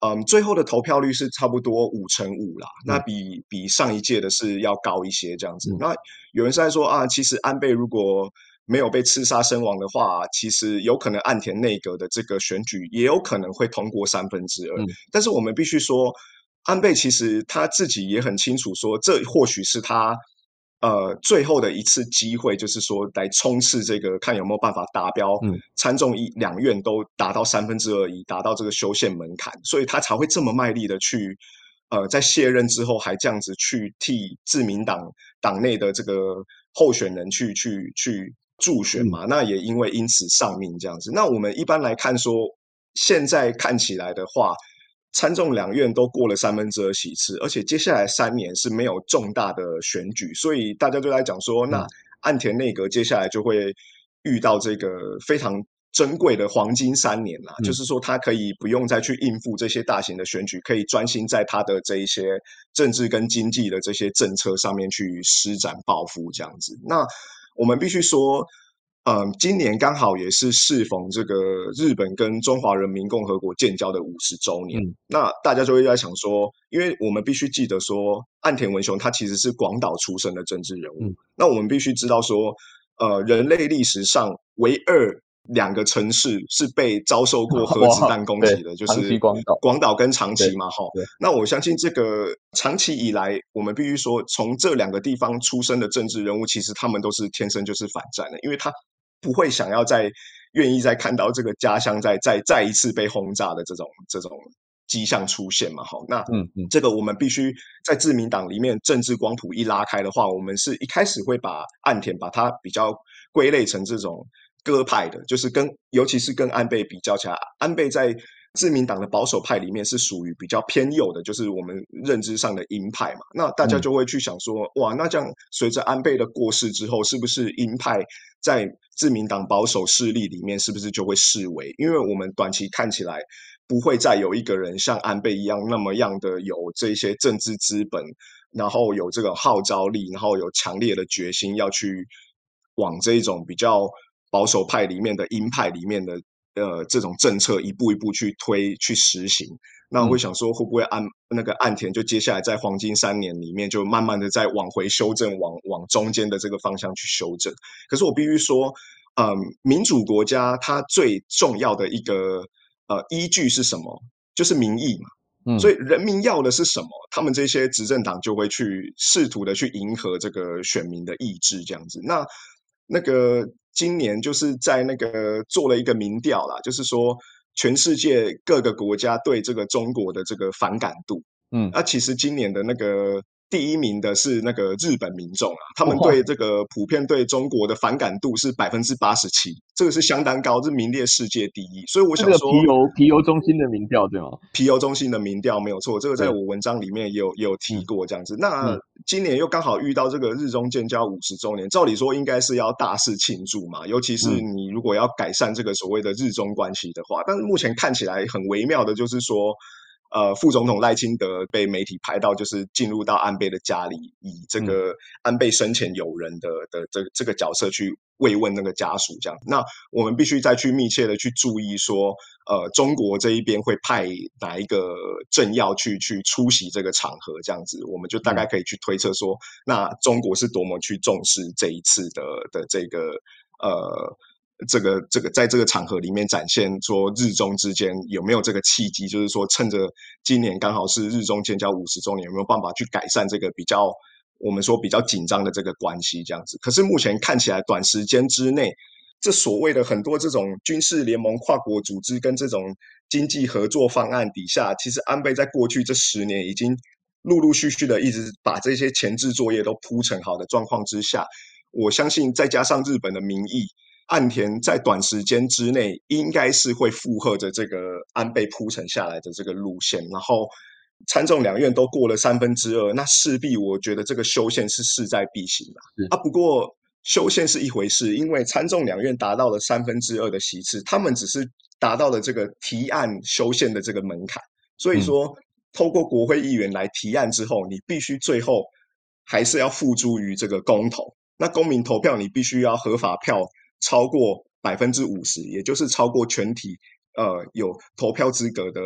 嗯、呃，最后的投票率是差不多五成五啦，嗯、那比比上一届的是要高一些这样子。嗯、那有人是在说啊，其实安倍如果没有被刺杀身亡的话，其实有可能岸田内阁的这个选举也有可能会通过三分之二。嗯、但是我们必须说，安倍其实他自己也很清楚说，这或许是他呃最后的一次机会，就是说来冲刺这个，看有没有办法达标。嗯，参众一两院都达到三分之二以达到这个修宪门槛，所以他才会这么卖力的去呃在卸任之后还这样子去替自民党党内的这个候选人去去去。助选嘛，那也因为因此丧命这样子。那我们一般来看说，现在看起来的话，参众两院都过了三分之二席次，而且接下来三年是没有重大的选举，所以大家就在讲说，那岸田内阁接下来就会遇到这个非常珍贵的黄金三年啦，嗯、就是说他可以不用再去应付这些大型的选举，可以专心在他的这一些政治跟经济的这些政策上面去施展抱负这样子。那我们必须说，嗯，今年刚好也是适逢这个日本跟中华人民共和国建交的五十周年。嗯、那大家就会在想说，因为我们必须记得说，岸田文雄他其实是广岛出生的政治人物。嗯、那我们必须知道说，呃，人类历史上唯二。两个城市是被遭受过 核子弹攻击的，就是广岛、广岛跟长崎嘛，哈。那我相信这个长期以来，我们必须说，从这两个地方出生的政治人物，其实他们都是天生就是反战的，因为他不会想要再愿意再看到这个家乡再再再一次被轰炸的这种这种迹象出现嘛？好，那嗯嗯，这个我们必须在自民党里面政治光谱一拉开的话，我们是一开始会把岸田把它比较归类成这种鸽派的，就是跟尤其是跟安倍比较起来，安倍在。自民党的保守派里面是属于比较偏右的，就是我们认知上的鹰派嘛。那大家就会去想说，嗯、哇，那这样随着安倍的过世之后，是不是鹰派在自民党保守势力里面是不是就会式微？因为我们短期看起来不会再有一个人像安倍一样那么样的有这些政治资本，然后有这个号召力，然后有强烈的决心要去往这种比较保守派里面的鹰派里面的。呃，这种政策一步一步去推去实行，那我会想说，会不会岸那个岸田就接下来在黄金三年里面，就慢慢的再往回修正，往往中间的这个方向去修正。可是我必须说，嗯、呃，民主国家它最重要的一个呃依据是什么？就是民意嘛。嗯，所以人民要的是什么？他们这些执政党就会去试图的去迎合这个选民的意志，这样子。那那个。今年就是在那个做了一个民调啦，就是说全世界各个国家对这个中国的这个反感度，嗯，那、啊、其实今年的那个。第一名的是那个日本民众啊，他们对这个普遍对中国的反感度是百分之八十七，这个是相当高，是名列世界第一。所以我想说，皮尤皮尤中心的民调对吗？皮尤中心的民调没有错，这个在我文章里面也有也有提过这样子。那今年又刚好遇到这个日中建交五十周年，照理说应该是要大肆庆祝嘛，尤其是你如果要改善这个所谓的日中关系的话，但是目前看起来很微妙的就是说。呃，副总统赖清德被媒体拍到，就是进入到安倍的家里，以这个安倍生前友人的的这这个角色去慰问那个家属，这样。那我们必须再去密切的去注意说，呃，中国这一边会派哪一个政要去去出席这个场合，这样子，我们就大概可以去推测说，那中国是多么去重视这一次的的这个呃。这个这个在这个场合里面展现说日中之间有没有这个契机，就是说趁着今年刚好是日中建交五十周年，有没有办法去改善这个比较我们说比较紧张的这个关系这样子？可是目前看起来短时间之内，这所谓的很多这种军事联盟、跨国组织跟这种经济合作方案底下，其实安倍在过去这十年已经陆陆续续的一直把这些前置作业都铺成好的状况之下，我相信再加上日本的民意。岸田在短时间之内应该是会附和着这个安倍铺陈下来的这个路线，然后参众两院都过了三分之二，那势必我觉得这个修宪是势在必行的啊。不过修宪是一回事，因为参众两院达到了三分之二的席次，他们只是达到了这个提案修宪的这个门槛，所以说透过国会议员来提案之后，你必须最后还是要付诸于这个公投，那公民投票你必须要合法票。超过百分之五十，也就是超过全体呃有投票资格的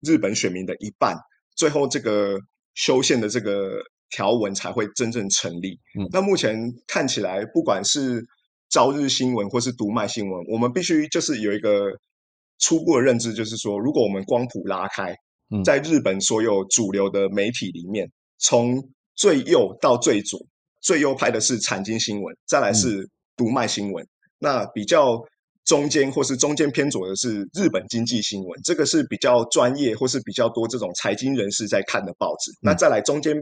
日本选民的一半，最后这个修宪的这个条文才会真正成立。嗯，那目前看起来，不管是朝日新闻或是读卖新闻，我们必须就是有一个初步的认知，就是说，如果我们光谱拉开，在日本所有主流的媒体里面，从最右到最左，最右派的是产经新闻，再来是读卖新闻。那比较中间或是中间偏左的是日本经济新闻，这个是比较专业或是比较多这种财经人士在看的报纸。那再来中间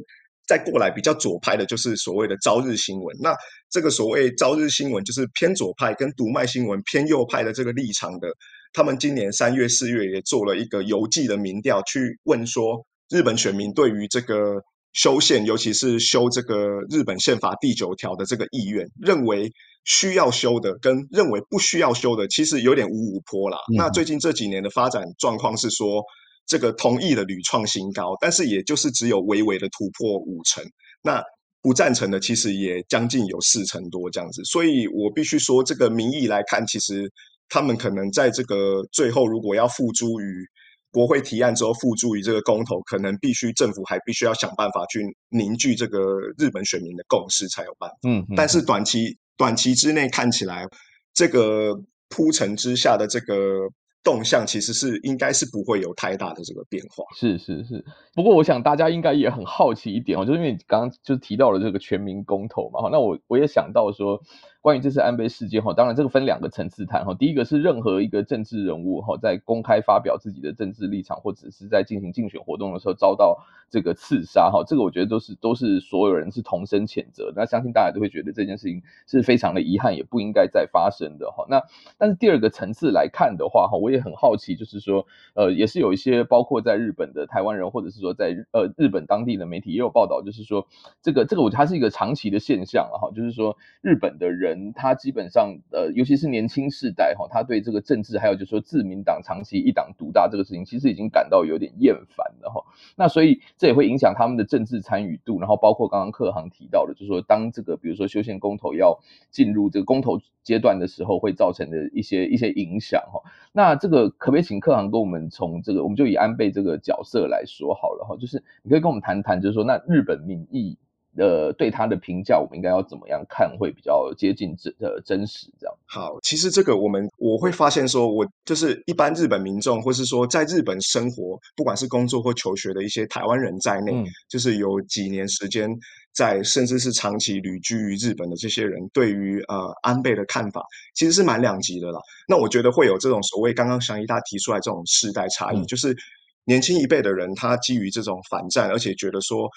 再过来比较左派的，就是所谓的朝日新闻。那这个所谓朝日新闻就是偏左派跟读卖新闻偏右派的这个立场的。他们今年三月四月也做了一个邮寄的民调，去问说日本选民对于这个修宪，尤其是修这个日本宪法第九条的这个意愿，认为。需要修的跟认为不需要修的，其实有点五五坡啦。嗯、那最近这几年的发展状况是说，这个同意的屡创新高，但是也就是只有微微的突破五成。那不赞成的其实也将近有四成多这样子。所以我必须说，这个民意来看，其实他们可能在这个最后，如果要付诸于国会提案之后，付诸于这个公投，可能必须政府还必须要想办法去凝聚这个日本选民的共识才有办法。嗯，嗯，但是短期。短期之内看起来，这个铺陈之下的这个动向，其实是应该是不会有太大的这个变化。是是是，不过我想大家应该也很好奇一点哦，就是因为你刚刚就提到了这个全民公投嘛，那我我也想到说，关于这次安倍事件哈，当然这个分两个层次谈哈。第一个是任何一个政治人物哈，在公开发表自己的政治立场，或者是在进行竞选活动的时候遭到这个刺杀哈，这个我觉得都是都是所有人是同声谴责。那相信大家都会觉得这件事情是非常的遗憾，也不应该再发生的哈。那但是第二个层次来看的话哈，我也很好奇，就是说呃，也是有一些包括在日本的台湾人，或者是说在呃日本当地的媒体也有报道，就是说这个这个我觉得它是一个长期的现象了哈，就是说日本的人。他基本上，呃，尤其是年轻世代哈，他对这个政治，还有就是说自民党长期一党独大这个事情，其实已经感到有点厌烦了哈。那所以这也会影响他们的政治参与度，然后包括刚刚克航提到的，就是说当这个比如说修宪公投要进入这个公投阶段的时候，会造成的一些一些影响哈。那这个可不可以请克航跟我们从这个，我们就以安倍这个角色来说好了哈，就是你可以跟我们谈谈，就是说那日本民意。呃，对他的评价，我们应该要怎么样看会比较接近真呃真实这样？好，其实这个我们我会发现说，我就是一般日本民众，或是说在日本生活，不管是工作或求学的一些台湾人在内，嗯、就是有几年时间在，甚至是长期旅居于日本的这些人，对于呃安倍的看法，其实是蛮两极的啦。那我觉得会有这种所谓刚刚祥一大提出来这种世代差异，嗯、就是年轻一辈的人，他基于这种反战，而且觉得说。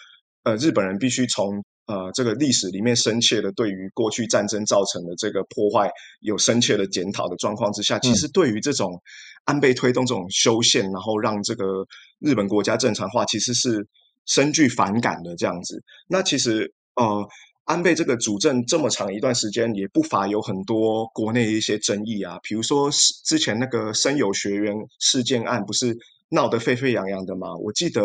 呃，日本人必须从呃这个历史里面深切的对于过去战争造成的这个破坏有深切的检讨的状况之下，其实对于这种安倍推动这种修宪，然后让这个日本国家正常化，其实是深具反感的这样子。那其实呃，安倍这个主政这么长一段时间，也不乏有很多国内一些争议啊，比如说之前那个生友学园事件案，不是？闹得沸沸扬扬的嘛，我记得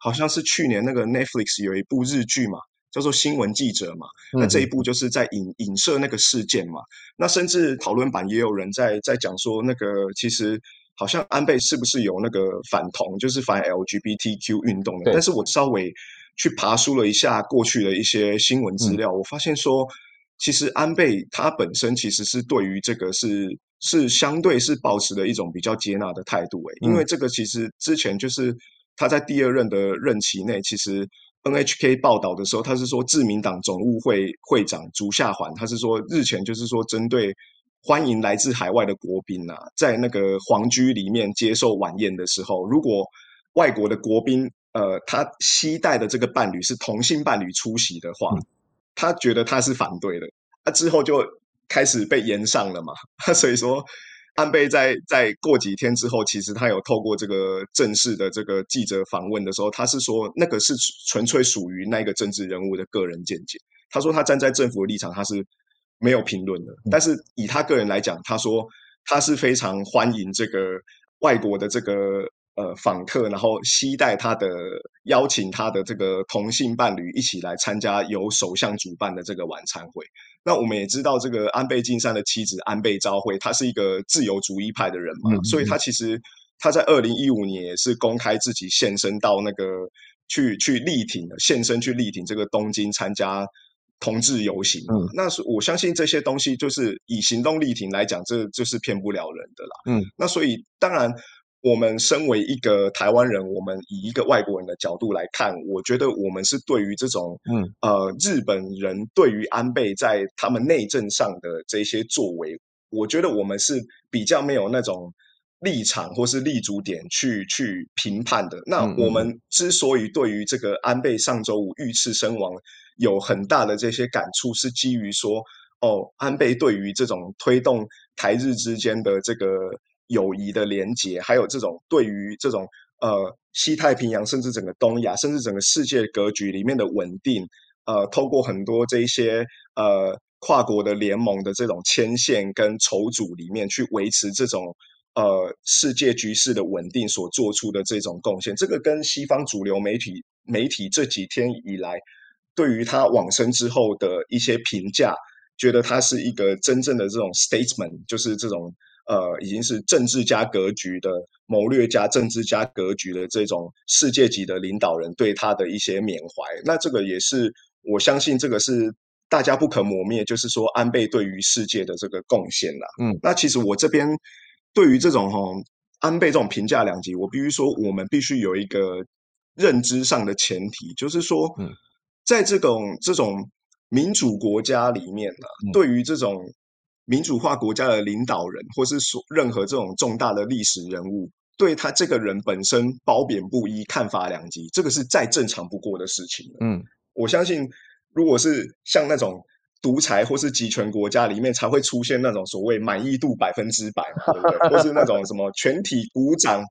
好像是去年那个 Netflix 有一部日剧嘛，叫做《新闻记者》嘛，嗯、那这一部就是在影影射那个事件嘛。那甚至讨论版也有人在在讲说，那个其实好像安倍是不是有那个反同，就是反 LGBTQ 运动的。但是我稍微去爬梳了一下过去的一些新闻资料，嗯、我发现说，其实安倍他本身其实是对于这个是。是相对是保持的一种比较接纳的态度，诶，因为这个其实之前就是他在第二任的任期内，其实 NHK 报道的时候，他是说自民党总务会会长竹下环，他是说日前就是说针对欢迎来自海外的国宾啊，在那个皇居里面接受晚宴的时候，如果外国的国宾呃他携带的这个伴侣是同性伴侣出席的话，他觉得他是反对的，他之后就。开始被延上了嘛，所以说安倍在在过几天之后，其实他有透过这个正式的这个记者访问的时候，他是说那个是纯粹属于那个政治人物的个人见解。他说他站在政府的立场，他是没有评论的。但是以他个人来讲，他说他是非常欢迎这个外国的这个。呃，访客，然后期待他的邀请他的这个同性伴侣一起来参加由首相主办的这个晚餐会。那我们也知道，这个安倍晋三的妻子安倍昭惠，她是一个自由主义派的人嘛，嗯嗯，所以她其实她在二零一五年也是公开自己现身到那个去去力挺的，现身去力挺这个东京参加同志游行。嗯，那是我相信这些东西就是以行动力挺来讲，这就是骗不了人的啦。嗯，那所以当然。我们身为一个台湾人，我们以一个外国人的角度来看，我觉得我们是对于这种，嗯，呃，日本人对于安倍在他们内政上的这些作为，我觉得我们是比较没有那种立场或是立足点去去评判的。那我们之所以对于这个安倍上周五遇刺身亡有很大的这些感触，是基于说，哦，安倍对于这种推动台日之间的这个。友谊的连结，还有这种对于这种呃西太平洋，甚至整个东亚，甚至整个世界格局里面的稳定，呃，透过很多这一些呃跨国的联盟的这种牵线跟筹组里面去维持这种呃世界局势的稳定所做出的这种贡献，这个跟西方主流媒体媒体这几天以来对于他往生之后的一些评价，觉得他是一个真正的这种 statesman，就是这种。呃，已经是政治家格局的谋略家、政治家格局的这种世界级的领导人对他的一些缅怀，那这个也是我相信这个是大家不可磨灭，就是说安倍对于世界的这个贡献啦。嗯，那其实我这边对于这种哈、哦、安倍这种评价两极，我必须说，我们必须有一个认知上的前提，就是说，嗯，在这种这种民主国家里面呢、对于这种民主化国家的领导人，或是说任何这种重大的历史人物，对他这个人本身褒贬不一、看法两极，这个是再正常不过的事情。嗯，我相信，如果是像那种独裁或是集权国家里面，才会出现那种所谓满意度百分之百嘛，对不对？或是那种什么全体鼓掌、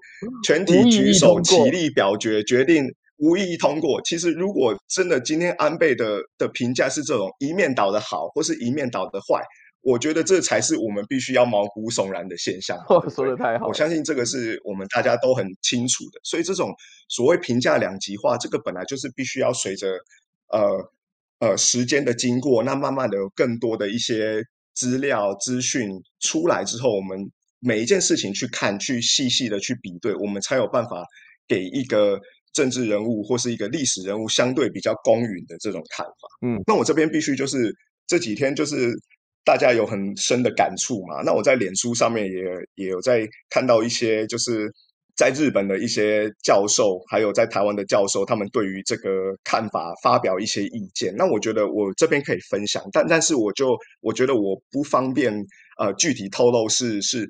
全体举手、起立表决决定。无异议通过。其实，如果真的今天安倍的的评价是这种一面倒的好，或是一面倒的坏，我觉得这才是我们必须要毛骨悚然的现象。哦，说的太好，我相信这个是我们大家都很清楚的。所以，这种所谓评价两极化，这个本来就是必须要随着呃呃时间的经过，那慢慢的有更多的一些资料资讯出来之后，我们每一件事情去看，去细细的去比对，我们才有办法给一个。政治人物或是一个历史人物相对比较公允的这种看法，嗯，那我这边必须就是这几天就是大家有很深的感触嘛，那我在脸书上面也也有在看到一些就是在日本的一些教授，还有在台湾的教授，他们对于这个看法发表一些意见，那我觉得我这边可以分享，但但是我就我觉得我不方便呃具体透露是是。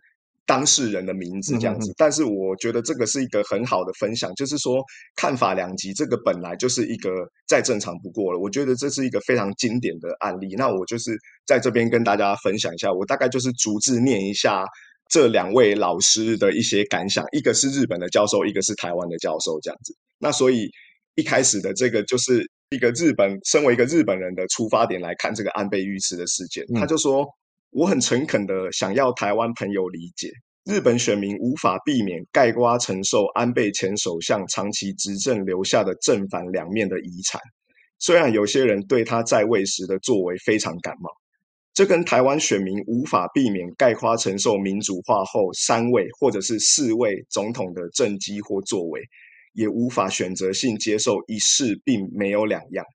当事人的名字这样子，但是我觉得这个是一个很好的分享，就是说看法两极，这个本来就是一个再正常不过了。我觉得这是一个非常经典的案例。那我就是在这边跟大家分享一下，我大概就是逐字念一下这两位老师的一些感想，一个是日本的教授，一个是台湾的教授这样子。那所以一开始的这个就是一个日本，身为一个日本人的出发点来看这个安倍遇刺的事件，嗯、他就说。我很诚恳的想要台湾朋友理解，日本选民无法避免盖瓜承受安倍前首相长期执政留下的正反两面的遗产。虽然有些人对他在位时的作为非常感冒，这跟台湾选民无法避免概括承受民主化后三位或者是四位总统的政绩或作为，也无法选择性接受一事，并没有两样。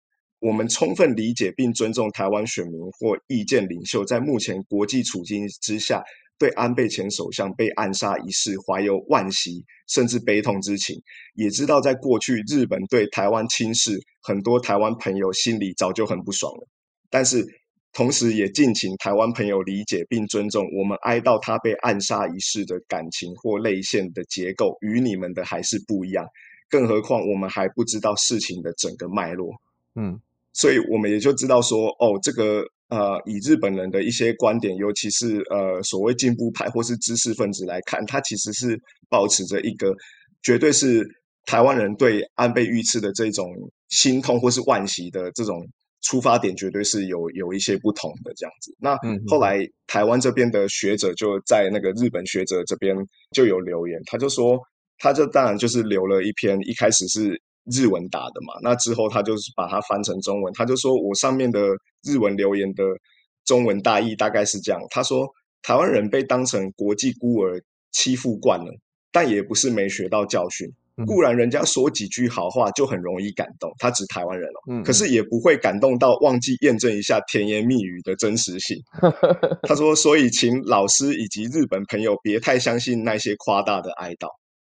我们充分理解并尊重台湾选民或意见领袖在目前国际处境之下，对安倍前首相被暗杀一事怀有惋惜甚至悲痛之情，也知道在过去日本对台湾轻视，很多台湾朋友心里早就很不爽了。但是同时也敬请台湾朋友理解并尊重，我们哀悼他被暗杀一事的感情或泪腺的结构与你们的还是不一样，更何况我们还不知道事情的整个脉络。嗯。所以我们也就知道说，哦，这个呃，以日本人的一些观点，尤其是呃所谓进步派或是知识分子来看，他其实是保持着一个绝对是台湾人对安倍遇刺的这种心痛或是惋惜的这种出发点，绝对是有有一些不同的这样子。那后来台湾这边的学者就在那个日本学者这边就有留言，他就说，他就当然就是留了一篇，一开始是。日文打的嘛，那之后他就是把它翻成中文，他就说我上面的日文留言的中文大意大概是这样，他说台湾人被当成国际孤儿欺负惯了，但也不是没学到教训。固然人家说几句好话就很容易感动，他指台湾人哦，嗯，可是也不会感动到忘记验证一下甜言蜜语的真实性。他说，所以请老师以及日本朋友别太相信那些夸大的哀悼。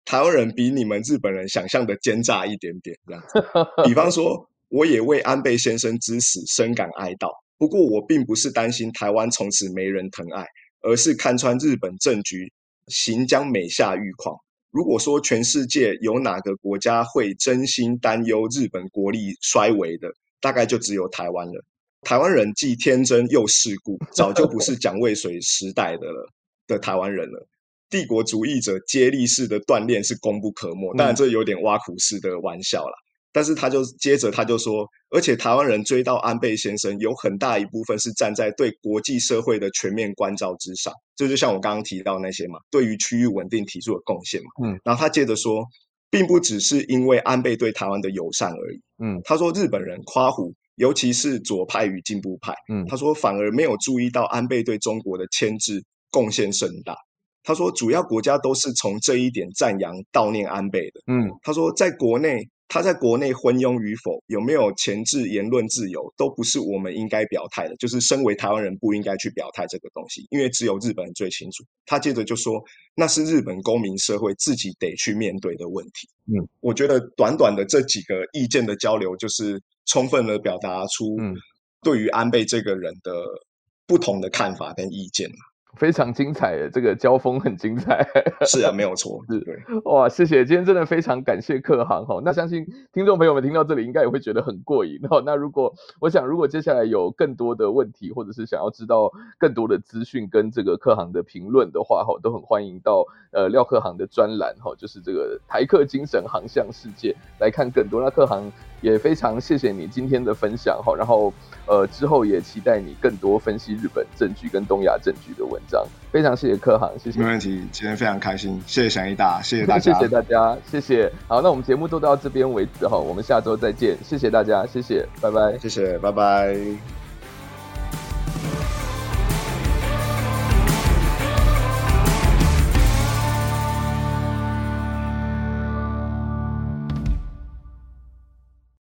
台湾人比你们日本人想象的奸诈一点点，这样子。比方说，我也为安倍先生之死深感哀悼。不过，我并不是担心台湾从此没人疼爱，而是看穿日本政局行将美下愈况。如果说全世界有哪个国家会真心担忧日本国力衰微的，大概就只有台湾了。台湾人既天真又世故，早就不是蒋渭水时代的了的台湾人了。帝国主义者接力式的锻炼是功不可没，当然这有点挖苦式的玩笑啦。嗯、但是他就接着他就说，而且台湾人追到安倍先生，有很大一部分是站在对国际社会的全面关照之上。这就，就像我刚刚提到那些嘛，对于区域稳定提出的贡献嘛。嗯，然后他接着说，并不只是因为安倍对台湾的友善而已。嗯，他说日本人夸胡，尤其是左派与进步派。嗯，他说反而没有注意到安倍对中国的牵制贡献甚大。他说，主要国家都是从这一点赞扬悼念安倍的。嗯，他说，在国内，他在国内昏庸与否，有没有前置言论自由，都不是我们应该表态的。就是身为台湾人，不应该去表态这个东西，因为只有日本人最清楚。他接着就说，那是日本公民社会自己得去面对的问题。嗯，我觉得短短的这几个意见的交流，就是充分的表达出，嗯。对于安倍这个人的不同的看法跟意见。非常精彩的这个交锋很精彩，是啊，没有错，是对，哇，谢谢，今天真的非常感谢客行哈，那相信听众朋友们听到这里应该也会觉得很过瘾哈。那如果我想，如果接下来有更多的问题，或者是想要知道更多的资讯跟这个客行的评论的话哈，都很欢迎到呃廖克行的专栏哈，就是这个台客精神航向世界来看更多。那客行也非常谢谢你今天的分享哈，然后呃之后也期待你更多分析日本政局跟东亚政局的文非常谢谢柯航，谢谢。没问题，今天非常开心，谢谢祥一大，谢谢大 家，谢谢大家，谢谢。好，那我们节目都到这边为止哈，我们下周再见，谢谢大家，谢谢，拜拜，谢谢，拜拜。